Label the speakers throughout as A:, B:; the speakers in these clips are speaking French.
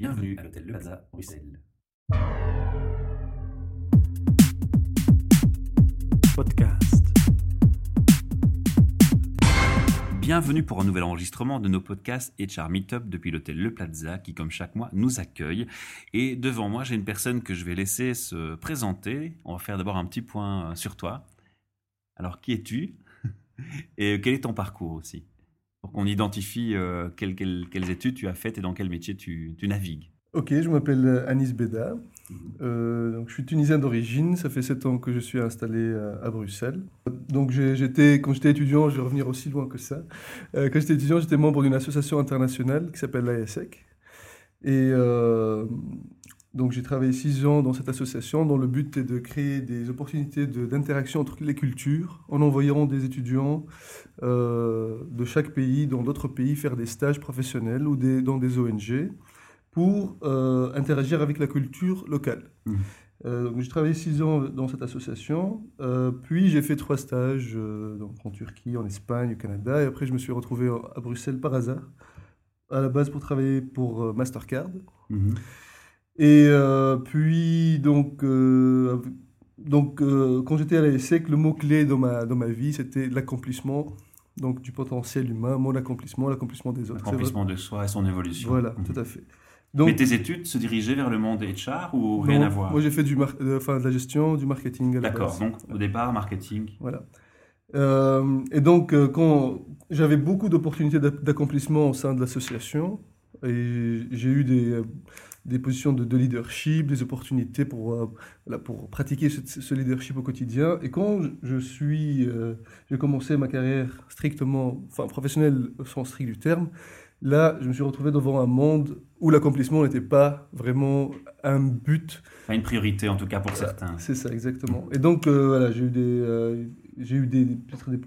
A: Bienvenue à l'hôtel Le Plaza, Bruxelles.
B: Podcast.
A: Bienvenue pour un nouvel enregistrement de nos podcasts HR Meetup depuis l'hôtel Le Plaza qui, comme chaque mois, nous accueille. Et devant moi, j'ai une personne que je vais laisser se présenter. On va faire d'abord un petit point sur toi. Alors, qui es-tu? Et quel est ton parcours aussi? Pour qu'on identifie euh, quelles, quelles- quelles études tu as faites et dans quel métier tu, tu navigues.
B: Ok, je m'appelle Anis Beda. Euh, donc je suis tunisien d'origine. Ça fait 7 ans que je suis installé euh, à Bruxelles. Donc j'étais, quand j'étais étudiant, je vais revenir aussi loin que ça. Euh, quand j'étais étudiant, j'étais membre d'une association internationale qui s'appelle l'ASEC. Et euh, donc j'ai travaillé 6 ans dans cette association dont le but est de créer des opportunités de- d'interaction entre les cultures en envoyant des étudiants euh, de chaque pays dans d'autres pays faire des stages professionnels ou des, dans des ONG pour euh, interagir avec la culture locale.
A: Mhm.
B: Euh, donc, j'ai travaillé six ans dans cette association, puis j'ai fait trois stages donc en Turquie, en Espagne, au Canada, et après je me suis retrouvé à Bruxelles par hasard, à la base pour travailler pour Mastercard.
A: Mhm.
B: Et euh, puis, donc, euh, donc euh, quand j'étais à la ESSEC, le mot-clé dans ma, dans ma vie, c'était l'accomplissement donc, du potentiel humain, mon accomplissement, l'accomplissement des autres.
A: L'accomplissement de soi et son évolution.
B: Voilà,
A: Mhm.
B: tout à fait.
A: Mais
B: Donc,
A: tes études se dirigeaient vers le monde HR ou rien
B: non,
A: à voir?
B: Moi, j'ai fait du mar- enfin, de la gestion, du marketing
A: D'accord, donc au départ, marketing.
B: Voilà. Euh, et donc, euh, quand j'avais beaucoup d'opportunités d'ac- d'accomplissement au sein de l'association, et j'ai eu des, des positions de, de leadership, des opportunités pour, euh, voilà, pour pratiquer ce, ce leadership au quotidien. Et quand je, suis, euh, j'ai commencé ma carrière strictement, enfin professionnelle au sens strict du terme, là, je me suis retrouvé devant un monde où l'accomplissement n'était pas vraiment un but
A: Pas une priorité en tout cas pour certains.
B: c'est ça, exactement. Et donc, euh, voilà, j'ai eu des, euh, j'ai eu des, des-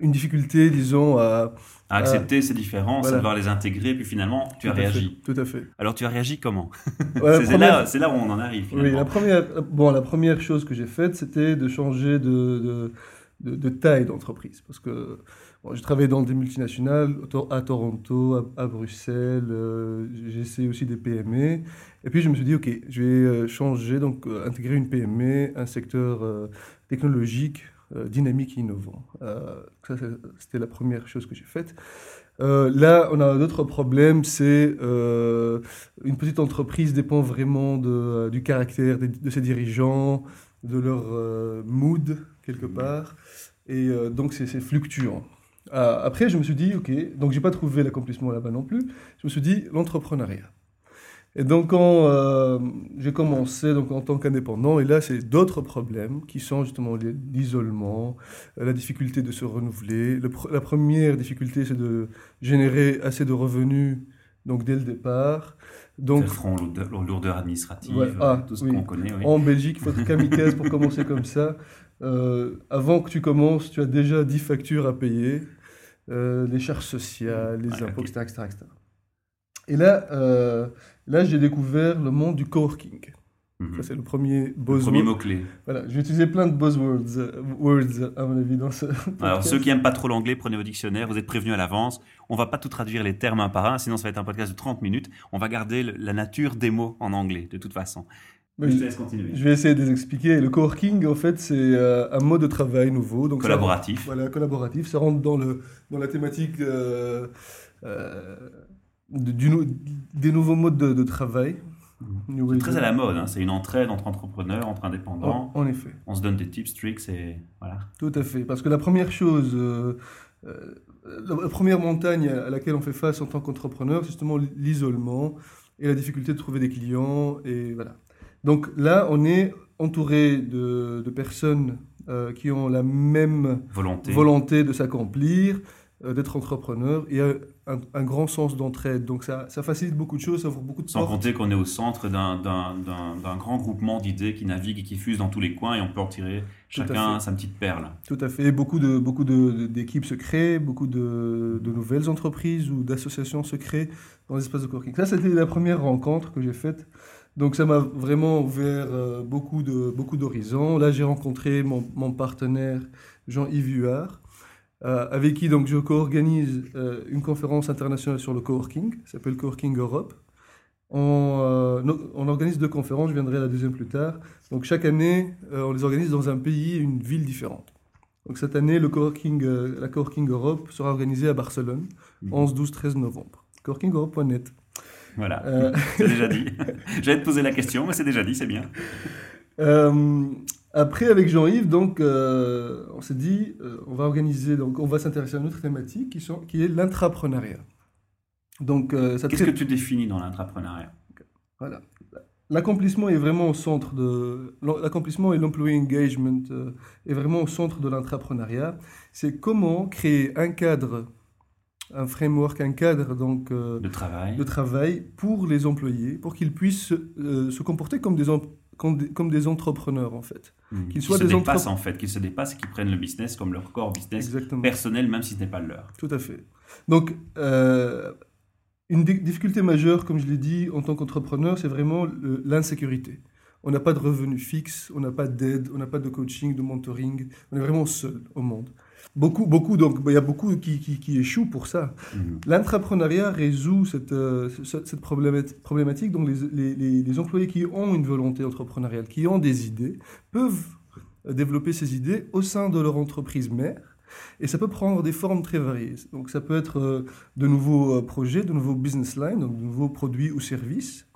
B: une difficulté, disons, à...
A: À accepter ces différences,
B: voilà.
A: à devoir les intégrer, puis finalement, tu as
B: fait,
A: réagi.
B: Tout à fait.
A: Alors tu as réagi comment
B: Ouais,
A: C'est
B: première-
A: là, c'est là où on en arrive
B: oui, la première, bon, la première chose que j'ai faite, c'était de changer de, de, de- de taille d'entreprise. Parce que bon, j'ai travaillé dans des multinationales, à Toronto, à, à Bruxelles, euh, j'ai essayé aussi des PME. Et puis je me suis dit, OK, je vais euh, changer, donc euh, intégrer une PME, un secteur euh, technologique, dynamique et innovant. Euh, ça, c'était la première chose que j'ai faite. Euh, là, on a un autre problème, c'est euh, une petite entreprise dépend vraiment de, euh, du caractère de, ses dirigeants, de leur euh, mood quelque
A: Mhm.
B: part, et euh, donc c'est fluctuant. Après, je me suis dit, ok, donc j'ai pas trouvé l'accomplissement là-bas non plus. Je me suis dit l'entrepreneuriat. Et donc quand euh, j'ai commencé donc en tant qu'indépendant, et là c'est d'autres problèmes qui sont justement li- l'isolement, euh, la difficulté de se renouveler. Le la première difficulté c'est de générer assez de revenus donc dès le départ. Donc
A: front aux lourdeurs administratives,
B: Ouais, ah,
A: tout ce
B: oui.
A: qu'on connaît. oui.
B: en Belgique, il faut être kamikaze pour commencer comme ça. Euh, avant que tu commences, tu as déjà 10 factures à payer, euh, les charges sociales, les impôts, etc., etc., etc. Et là, euh, là j'ai découvert le monde du coworking.
A: Mhm.
B: Ça, c'est le premier
A: Le
B: buzzword.
A: premier mot-clé.
B: Voilà, j'ai utilisé plein de buzzwords, euh, words, à mon avis, dans ce
A: Alors
B: podcast.
A: ceux qui aiment pas trop l'anglais, prenez vos dictionnaires, vous êtes prévenus à l'avance. On va pas tout traduire les termes un par un, sinon ça va être un podcast de 30 minutes. On va garder le- la nature des mots en anglais, de toute façon.
B: Mais
A: je te
B: je,
A: laisse continuer.
B: je vais essayer de les expliquer. Le coworking, en fait, c'est euh, un mode de travail nouveau. Donc ça-
A: Collaboratif.
B: Voilà, collaboratif. Ça rentre dans, le, dans la thématique euh, euh, de- du nou- des nouveaux modes de, de travail. New
A: C'est très à la mode, hein. c'est une entraide entre entrepreneurs, entre indépendants.
B: En, en effet,
A: On se donne des tips, tricks et voilà.
B: tout à fait. Parce que la première chose, euh, euh, la, première montagne à laquelle on fait face en tant qu'entrepreneur, c'est justement l'isolement et la difficulté de trouver des clients. Et voilà. Donc là, on est entouré de, de personnes euh, qui ont la même
A: Volonté.
B: volonté de s'accomplir, d'être entrepreneur et euh, un, un grand sens d'entraide. Donc ça, ça facilite beaucoup de choses, ça ouvre beaucoup de
A: Sans
B: portes.
A: compter qu'on est au centre d'un- grand groupement d'idées qui naviguent et qui fusent dans tous les coins et on peut en tirer
B: Tout
A: chacun sa petite perle.
B: Tout à fait. Beaucoup de beaucoup de- de- d'équipes se créent, beaucoup de, de nouvelles entreprises ou d'associations se créent dans l'espace de coworking. Ça, c'était la première rencontre que j'ai faite. Donc ça m'a vraiment ouvert euh, beaucoup de beaucoup d'horizons. Là, j'ai rencontré mon, mon partenaire Jean-Yves Huard, euh, avec qui donc je co-organise euh, une conférence internationale sur le coworking, qui s'appelle Coworking Europe. on, on, organise deux conférences, je viendrai à la deuxième plus tard. Donc chaque année, on les organise dans un pays, une ville différente. Donc cette année, le coworking, la Coworking Europe sera organisée à Barcelone, 11, 12, 13 novembre. coworkingeurope.net.
A: Voilà, c'est déjà dit. J'allais te poser la question, mais c'est déjà dit, c'est bien.
B: Après, avec Jean-Yves, donc, euh, on s'est dit, euh, on va organiser, donc, on va s'intéresser à une autre thématique qui, sont, qui est l'intrapreneuriat.
A: Donc, euh, qu'est-ce que tu définis dans l'intrapreneuriat?
B: Voilà. L'accomplissement est vraiment au centre de l'accomplissement et l'employee engagement est vraiment au centre de l'intrapreneuriat. C'est comment créer un cadre, un framework, un cadre donc
A: de travail,
B: de travail pour les employés, pour qu'ils puissent se comporter comme des comme des, entrepreneurs en fait.
A: Mmh. Qu'ils soient se des dépassent en fait, qu'ils se dépassent et qu'ils prennent le business comme leur corps business personnel, même si ce n'est pas le leur.
B: Tout à fait. Donc, euh, une difficulté majeure, comme je l'ai dit, en tant qu'entrepreneur, c'est vraiment l'insécurité. On n'a pas de revenus fixes, on n'a pas d'aide, on n'a pas de coaching, de mentoring, on est vraiment seul au monde. Beaucoup, beaucoup, donc il y a beaucoup qui, qui, échouent pour ça. Mhm. L'intrapreneuriat résout cette, euh, cette problématique. Donc les, les, les, employés qui ont une volonté entrepreneuriale, qui ont des idées, peuvent développer ces idées au sein de leur entreprise mère. Et ça peut prendre des formes très variées. Donc ça peut être euh, de nouveaux euh, projets, de nouveaux business lines, donc de nouveaux produits ou services.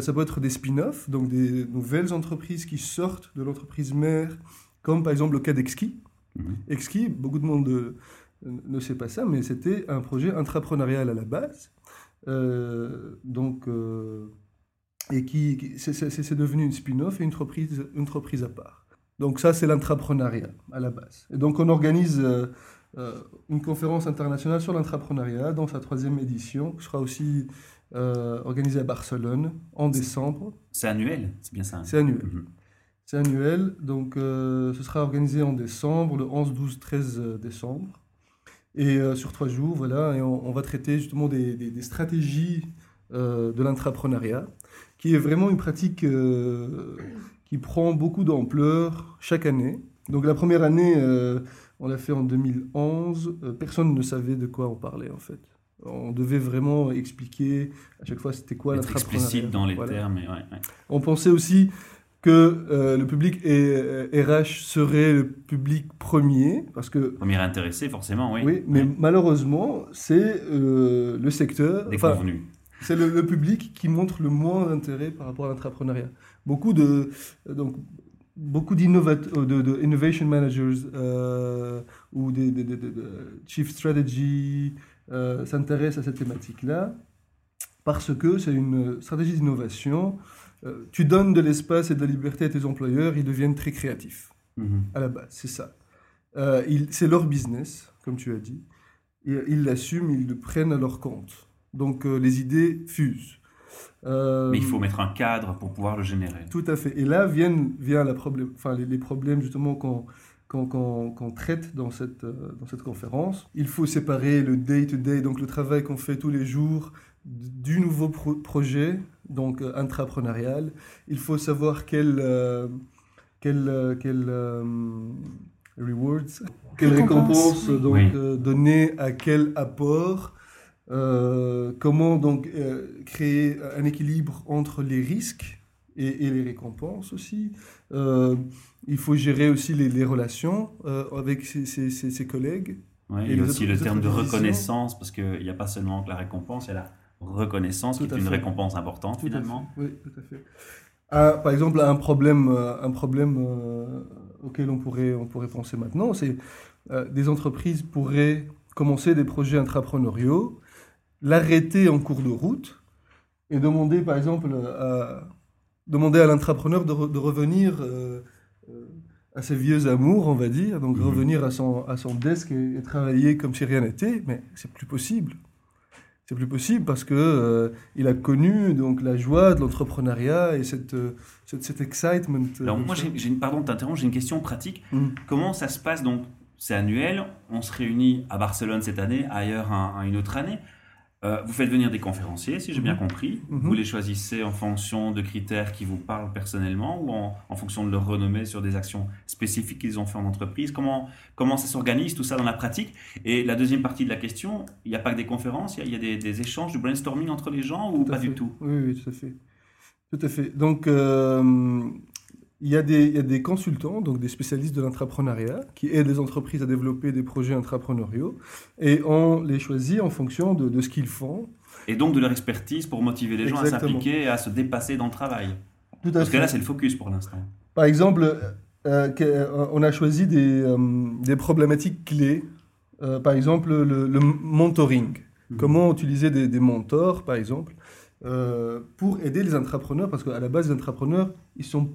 B: ça peut être des spin-offs, donc des nouvelles entreprises qui sortent de l'entreprise mère, comme par exemple le cas d'Exki, Exki, beaucoup de monde ne, sait pas ça, mais c'était un projet intrapreneurial à la base. Euh, donc, euh, et qui, c'est devenu une spin-off et une entreprise, une entreprise à part. Donc ça, c'est l'intrapreneuriat à la base. Et donc on organise euh, une conférence internationale sur l'intrapreneuriat dans sa troisième édition, qui sera aussi organisée à Barcelone en décembre.
A: C'est annuel, c'est bien ça hein
B: C'est annuel. Mhm. C'est annuel, donc euh, ce sera organisé en décembre, le 11, 12, 13 décembre. Et euh, sur trois jours, voilà, et on, va traiter justement des, des, stratégies euh, de l'intrapreneuriat, qui est vraiment une pratique qui prend beaucoup d'ampleur chaque année. Donc la première année, on l'a fait en 2011, personne ne savait de quoi on parlait en fait. On devait vraiment expliquer à chaque fois c'était quoi
A: l'intrapreneuriat. explicite dans les termes. ouais, ouais.
B: On pensait aussi que euh, le public RH euh, serait le public premier, parce que...
A: Premier intéressé, forcément, oui.
B: Oui, mais malheureusement, c'est euh, le secteur...
A: Déconvenu.
B: c'est le, public qui montre le moins d'intérêt par rapport à l'entrepreneuriat. Beaucoup de... Donc, beaucoup d'innovation de, de, innovation managers ou des, chief strategy s'intéressent à cette thématique-là parce que c'est une stratégie d'innovation euh, tu donnes de l'espace et de la liberté à tes employeurs, ils deviennent très créatifs. Mhm. À la base, c'est ça. Euh, c'est leur business, comme tu as dit. Et ils l'assument, ils le prennent à leur compte. Donc euh, les idées fusent.
A: Mais il faut mettre un cadre pour pouvoir le générer.
B: Tout à fait. Et là viennent, vient la problème, enfin, les, problèmes justement qu'on qu'on traite dans cette, dans cette conférence. Il faut séparer le day-to-day, -day, donc le travail qu'on fait tous les jours, du nouveau projet, donc euh, intrapreneurial. Il faut savoir quel, euh, quel, euh, quel rewards, quelle récompense donc donner à quel apport. comment donc créer un équilibre entre les risques et, les récompenses aussi. il faut gérer aussi les, relations avec ses, ses, collègues.
A: et, aussi le terme de reconnaissance, parce qu'il n'y a pas seulement que la récompense, il y a la reconnaissance, qui est une récompense importante finalement.
B: Oui, tout à fait. Ah, par exemple, un problème, euh, un problème euh, auquel on pourrait, on pourrait penser maintenant, c'est euh, des entreprises pourraient commencer des projets intrapreneuriaux, l'arrêter en cours de route et demander, par exemple, à, demander à l'intrapreneur de, de, revenir à ses vieux amours, on va dire, donc mhm. revenir à son, à son desk et, et travailler comme si rien n'était, mais c'est plus possible c'est plus possible parce que euh, il a connu donc la joie de l'entrepreneuriat et cette, euh, cette, cet excitement.
A: Euh, Alors moi, j'ai, une, pardon de j'ai une question pratique. Mm. Comment ça se passe donc C'est annuel, on se réunit à Barcelone cette année, ailleurs une autre année. Euh, vous faites venir des conférenciers, si j'ai bien
B: Mhm.
A: compris.
B: Mhm.
A: Vous les choisissez en fonction de critères qui vous parlent personnellement ou en, en fonction de leur renommée sur des actions spécifiques qu'ils ont fait en entreprise. Comment, comment ça s'organise tout ça dans la pratique? Et la deuxième partie de la question, il n'y a pas que des conférences, il y a, il y a des, des échanges, du brainstorming entre les gens ou pas
B: fait.
A: du tout?
B: Oui, oui, tout à fait. Tout à fait. Donc, euh, il y, a des, il y a des consultants, donc des spécialistes de l'entrepreneuriat, qui aident les entreprises à développer des projets entrepreneuriaux. Et on les choisit en fonction de, de ce qu'ils font.
A: Et donc de leur expertise pour motiver les gens à s'impliquer et à se dépasser dans le travail.
B: Tout à
A: Parce que là, c'est le focus pour l'instant.
B: Par exemple, euh, euh, on a choisi des, euh, des problématiques clés. Euh, par exemple, le, le mentoring. Comment utiliser des, des mentors, par exemple, pour aider les entrepreneurs, parce qu'à la base, les entrepreneurs, ils sont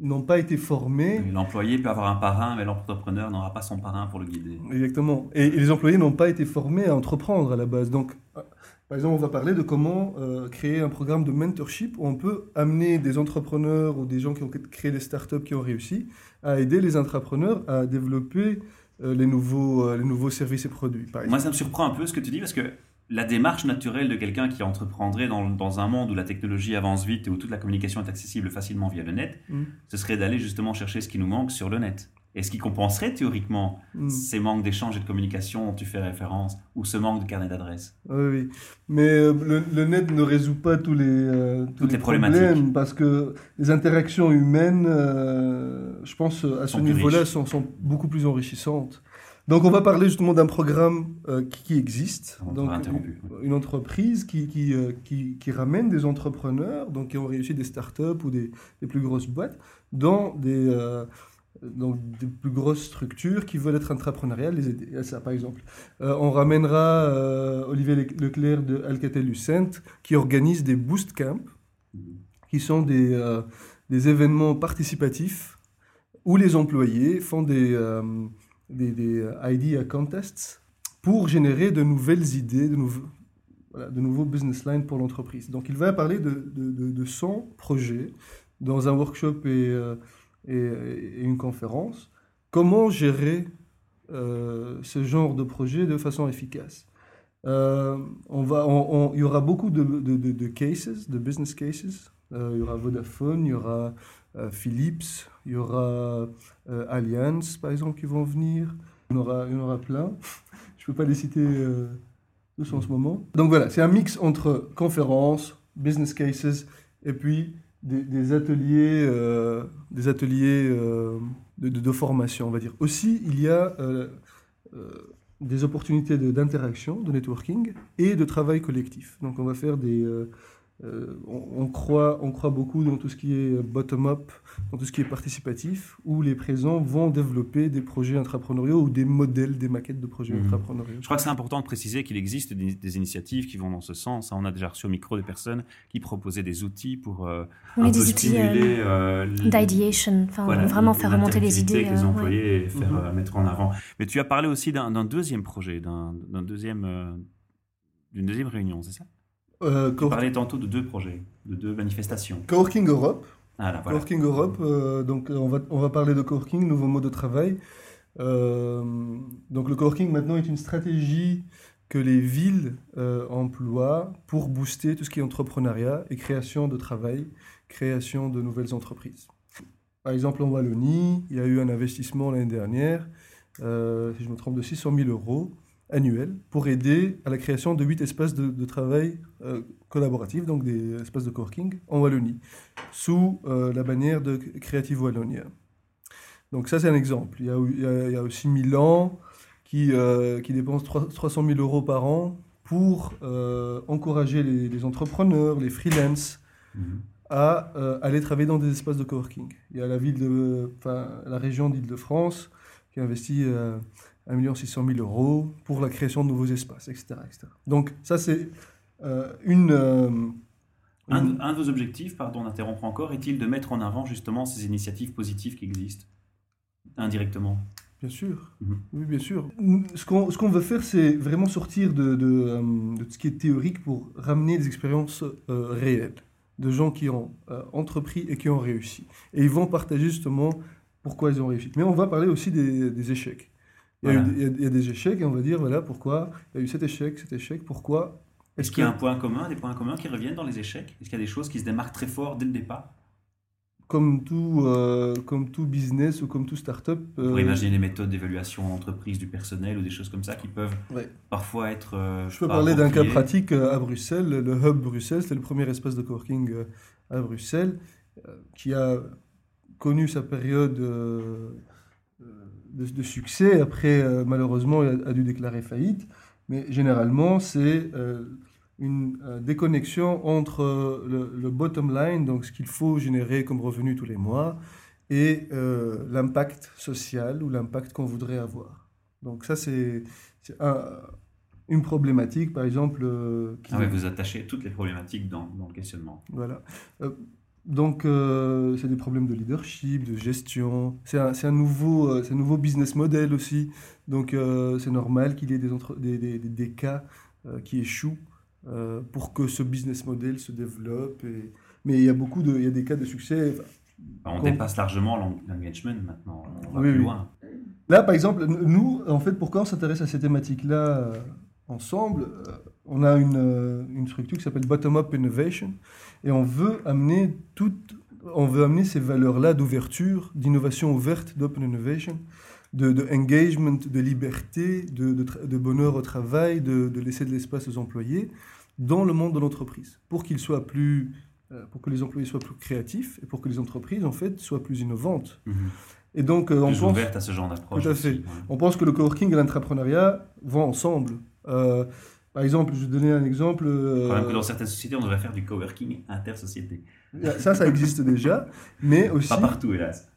B: n'ont pas été formés.
A: L'employé peut avoir un parrain, mais l'entrepreneur n'aura pas son parrain pour le guider.
B: Exactement. Et, et les employés n'ont pas été formés à entreprendre à la base. Donc, euh, par exemple, on va parler de comment euh, créer un programme de mentorship où on peut amener des entrepreneurs ou des gens qui ont créé des startups qui ont réussi à aider les entrepreneurs à développer euh, les, nouveaux, euh, les nouveaux services et produits. Par
A: Moi, ça me surprend un peu ce que tu dis, parce que la démarche naturelle de quelqu'un qui entreprendrait dans, dans un monde où la technologie avance vite et où toute la communication est accessible facilement via le net,
B: Mm.
A: ce serait d'aller justement chercher ce qui nous manque sur le net. Et ce qui compenserait théoriquement
B: Mm.
A: ces manques d'échange et de communication dont tu fais référence, ou ce manque de carnet d'adresses.
B: Oui, oui. Mais euh, le, le net ne résout pas tous les, euh, tous
A: Toutes les
B: problèmes
A: problématiques.
B: parce que les interactions humaines, euh, je pense, à ce
A: Sont
B: niveau-là, sont beaucoup plus enrichissantes. Donc, on va parler justement d'un programme euh, qui, existe.
A: On
B: Donc, une entreprise qui, qui, euh, qui, qui ramène des entrepreneurs, donc qui ont réussi des startups ou des, des plus grosses boîtes, dans des, euh, dans des plus grosses structures qui veulent être entrepreneuriales, les aider à ça, par exemple. On ramènera Olivier Le- Leclerc de Alcatel-Lucent qui organise des boost camps, qui sont des, des événements participatifs où les employés font des, des, des euh, idea contests pour générer de nouvelles idées, de, nouveaux de nouveaux business lines pour l'entreprise. Donc il va parler de, de, de, son projet dans un workshop et, euh, et, une conférence. Comment gérer euh, ce genre de projet de façon efficace? On va, on- Il y aura beaucoup de, de- de cases, de business cases. Euh, il y aura Vodafone, il y aura euh, Philips, il y aura euh, Allianz, par exemple, qui vont venir. Il y en aura, il y aura plein. Je ne peux pas les citer tous en ce moment. Donc voilà, c'est un mix entre conférences, business cases, et puis des, ateliers, des ateliers de, formation, on va dire. Aussi, il y a des opportunités d'interaction, de, networking et de travail collectif. Donc on va faire des... euh, euh, on, on croit, on croit beaucoup dans tout ce qui est bottom-up, dans tout ce qui est participatif, où les présents vont développer des projets entrepreneuriaux ou des modèles, des maquettes de projets entrepreneuriaux.
A: Je crois que c'est important de préciser qu'il existe des, des initiatives qui vont dans ce sens. On a déjà reçu au micro des personnes qui proposaient des outils pour euh,
C: Oui,
A: un
C: des
A: peu
C: outils
A: stimuler euh, l-
C: d'ideation, enfin
A: voilà,
C: vraiment faire remonter les idées.
A: avec les
C: euh, ouais.
A: employés et faire euh, mettre en avant. Mais tu as parlé aussi d'un deuxième projet, d'un deuxième, euh, d'une deuxième réunion, c'est ça?
B: Euh, co-
A: parlais tantôt de deux projets, de deux manifestations.
B: Coworking Europe,
A: Ah là, voilà.
B: Coworking Europe, euh, donc on va, on va parler de coworking, nouveau mode de travail. Euh, donc le coworking maintenant est une stratégie que les villes euh, emploient pour booster tout ce qui est entrepreneuriat et création de travail, création de nouvelles entreprises. Par exemple, en Wallonie, il y a eu un investissement l'année dernière, si je me trompe, de 600 000 euros annuels pour aider à la création de 8 espaces de, de travail euh, collaboratifs, donc des espaces de coworking en Wallonie sous euh, la bannière de Creative Wallonia. Donc ça, c'est un exemple. Il y a, il y a- il y a aussi Milan qui, euh, qui dépense 3 300 000 euros par an pour euh, encourager les, les entrepreneurs, les freelances,
A: Mhm.
B: à euh, aller travailler dans des espaces de coworking. Il y a la, ville de, enfin, la région d'Île-de-France qui a investi euh, 1 600 000 euros pour la création de nouveaux espaces, etc. etc. Donc ça, c'est euh, une... euh,
A: Un,
B: une-
A: un de vos objectifs, pardon d'interrompre encore, est-il de mettre en avant justement ces initiatives positives qui existent indirectement?
B: Bien sûr,
A: Mhm.
B: oui, bien sûr. Ce qu'on qu'on veut faire, c'est vraiment sortir de, de, euh, de ce qui est théorique pour ramener des expériences euh, réelles de gens qui ont entrepris et qui ont réussi. Et ils vont partager justement pourquoi ils ont réussi. Mais on va parler aussi des, des échecs. Il y, a eu des- il y a- il y a des échecs et on va dire, voilà, pourquoi il y a eu cet échec, cet échec, pourquoi
A: Est-ce qu'il y a un point commun, des points communs qui reviennent dans les échecs? Est-ce qu'il y a des choses qui se démarquent très fort dès le départ?
B: Comme tout, euh, comme tout business ou comme tout start-up.
A: Euh... Pour imaginer des méthodes d'évaluation d'entreprise du personnel ou des choses comme ça qui peuvent parfois être. Euh,
B: je peux parler d'un cas pratique euh, à Bruxelles. Le Hub Bruxelles, c'était le premier espace de coworking à Bruxelles qui a connu sa période de, de, succès. Après, malheureusement, il a, dû déclarer faillite. Mais généralement, c'est une euh, déconnexion entre euh, le, bottom line, donc ce qu'il faut générer comme revenu tous les mois, et euh, l'impact social ou l'impact qu'on voudrait avoir. Donc ça, c'est une problématique, par exemple...
A: ah oui, vous attachez toutes les problématiques dans, dans le questionnement.
B: Voilà. Donc, c'est des problèmes de leadership, de gestion. C'est un, un, nouveau, un nouveau business model aussi. Donc, c'est normal qu'il y ait des, des, des, des, cas qui échouent. Euh, pour que ce business model se développe. Et... Mais il y a beaucoup de, il y a des cas de succès.
A: on dépasse largement l'engagement maintenant. On va plus loin.
B: Là, par exemple, nous, en fait, pourquoi on s'intéresse à ces thématiques-là euh, ensemble euh, On a une, une structure qui s'appelle Bottom-up Innovation et on veut amener toute, on veut amener ces valeurs-là d'ouverture, d'innovation ouverte, d'open innovation, de, engagement, de liberté, de, de, bonheur au travail, de, laisser de l'espace aux employés dans le monde de l'entreprise pour qu'ils soient plus euh, pour que les employés soient plus créatifs et pour que les entreprises en fait soient plus innovantes.
A: Mhm.
B: Et donc euh,
A: on pense ouverte à ce genre d'approche.
B: Tout à fait. On pense que le coworking et l'entrepreneuriat vont ensemble. Euh, par exemple, je vais donner un exemple.
A: Euh, que dans certaines sociétés, on devrait faire du coworking intersociété.
B: Ça, ça existe déjà, mais aussi.
A: Pas partout, hélas.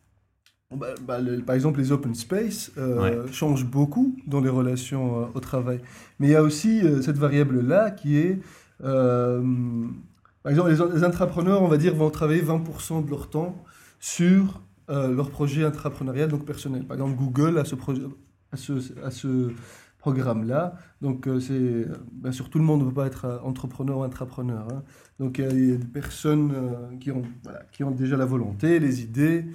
B: Bah, bah, par exemple, les open space euh, changent beaucoup dans les relations euh, au travail. Mais il y a aussi euh, cette variable-là qui est, par exemple, les, intrapreneurs, on va dire, vont travailler 20% de leur temps sur leur projet intrapreneurial, donc personnel. Par exemple, Google a ce, à ce, à ce programme-là. Donc, c'est, bien sûr, tout le monde ne peut pas être entrepreneur ou intrapreneur. Hein. Donc, il y, a, des personnes qui, ont, qui ont déjà la volonté, les idées,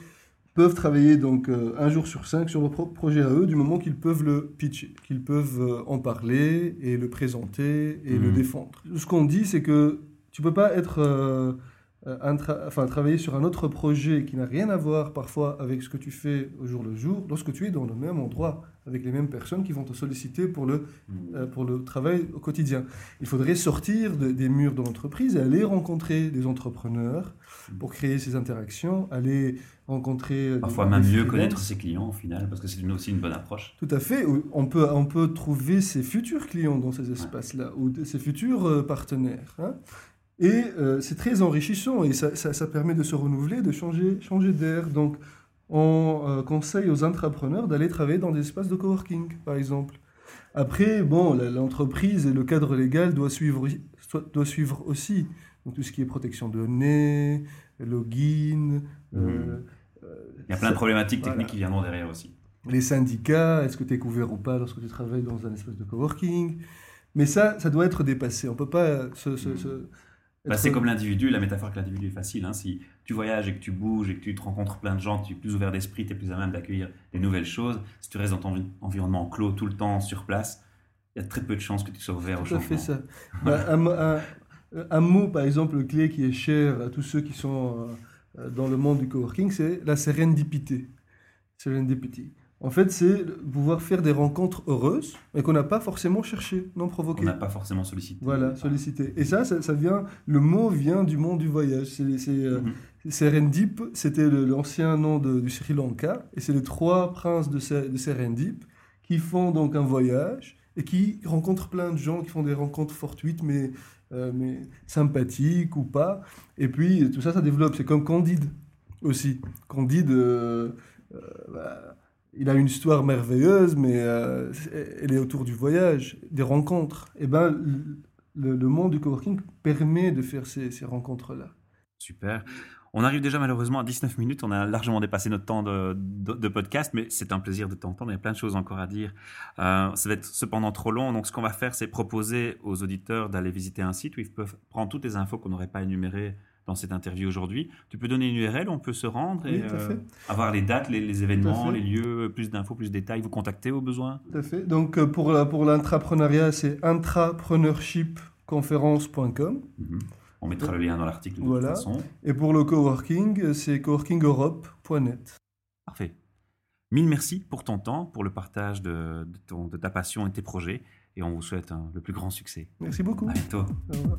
B: peuvent travailler donc euh, un jour sur cinq sur leur propre projet à eux, du moment qu'ils peuvent le pitcher, qu'ils peuvent euh, en parler et le présenter et le mmh. défendre. Ce qu'on dit, c'est que tu peux pas être euh, enfin, travailler sur un autre projet qui n'a rien à voir parfois avec ce que tu fais au jour le jour, lorsque tu es dans le même endroit, avec les mêmes personnes qui vont te solliciter pour le, mmh. pour le travail au quotidien. Il faudrait sortir des murs de l'entreprise et aller rencontrer des entrepreneurs mmh. pour créer ces interactions, aller rencontrer...
A: Euh, Parfois même mieux connaître ses clients au final, parce que c'est aussi une bonne approche.
B: Tout à fait. On peut, on peut trouver ses futurs clients dans ces espaces-là, ou ses futurs euh, partenaires. Hein. Et euh, c'est très enrichissant et ça, ça, permet de se renouveler, de changer, changer d'air. Donc, on conseille aux entrepreneurs d'aller travailler dans des espaces de coworking, par exemple. Après, bon, l'entreprise et le cadre légal doivent suivre, doit suivre aussi. Donc, tout ce qui est protection de données, login,
A: mmh. Il y a plein de problématiques techniques qui viendront derrière aussi.
B: Les syndicats, est-ce que tu es couvert ou pas lorsque tu travailles dans un espace de coworking? Mais ça, ça doit être dépassé. On peut pas se... se,
A: bah, c'est comme l'individu, la métaphore que l'individu est facile. Hein. Si tu voyages et que tu bouges et que tu te rencontres plein de gens, tu es plus ouvert d'esprit, tu es plus à même d'accueillir des nouvelles choses. Si tu restes dans ton environnement clos tout le temps sur place, il y a très peu de chances que tu sois ouvert au changement.
B: fait ça. bah, un, un, mot, par exemple, clé qui est cher à tous ceux qui sont... Euh, dans le monde du coworking, c'est la serendipité. Serendipity. En fait, c'est pouvoir faire des rencontres heureuses, mais qu'on n'a pas forcément cherché, non provoqué.
A: On n'a pas forcément sollicité.
B: Voilà, sollicité. Et ça, ça, vient, le mot vient du monde du voyage. C'est, euh, mhm. Serendip, c'était l'ancien nom du Sri Lanka, et c'est les trois princes de, de Serendip qui font donc un voyage et qui rencontrent plein de gens, qui font des rencontres fortuites, mais euh, mais sympathique ou pas. Et puis tout ça, ça développe. C'est comme Candide aussi. Candide, euh, bah, il a une histoire merveilleuse, mais elle est autour du voyage, des rencontres. Et eh ben, le, monde du coworking permet de faire ces, ces rencontres-là.
A: Super. On arrive déjà malheureusement à 19 minutes. On a largement dépassé notre temps de, podcast, mais c'est un plaisir de t'entendre. Il y a plein de choses encore à dire. Euh, ça va être cependant trop long. Donc, ce qu'on va faire, c'est proposer aux auditeurs d'aller visiter un site où ils peuvent prendre toutes les infos qu'on n'aurait pas énumérées dans cette interview aujourd'hui. Tu peux donner une URL, on peut se rendre et euh, avoir les dates, les, événements, les lieux, plus d'infos, plus de détails, vous contacter au besoin.
B: Tout à fait. Donc euh, pour, pour l'intrapreneuriat, c'est intrapreneurship conférence.com.
A: Mhm. On mettra le lien dans l'article de
B: Voilà.
A: toute façon.
B: Et pour le coworking, c'est coworkingeurope.net.
A: Parfait. Mille merci pour ton temps, pour le partage de, de ton- de ta passion et de tes projets. Et on vous souhaite hein, le plus grand succès.
B: Merci beaucoup.
A: À bientôt.
B: Au revoir.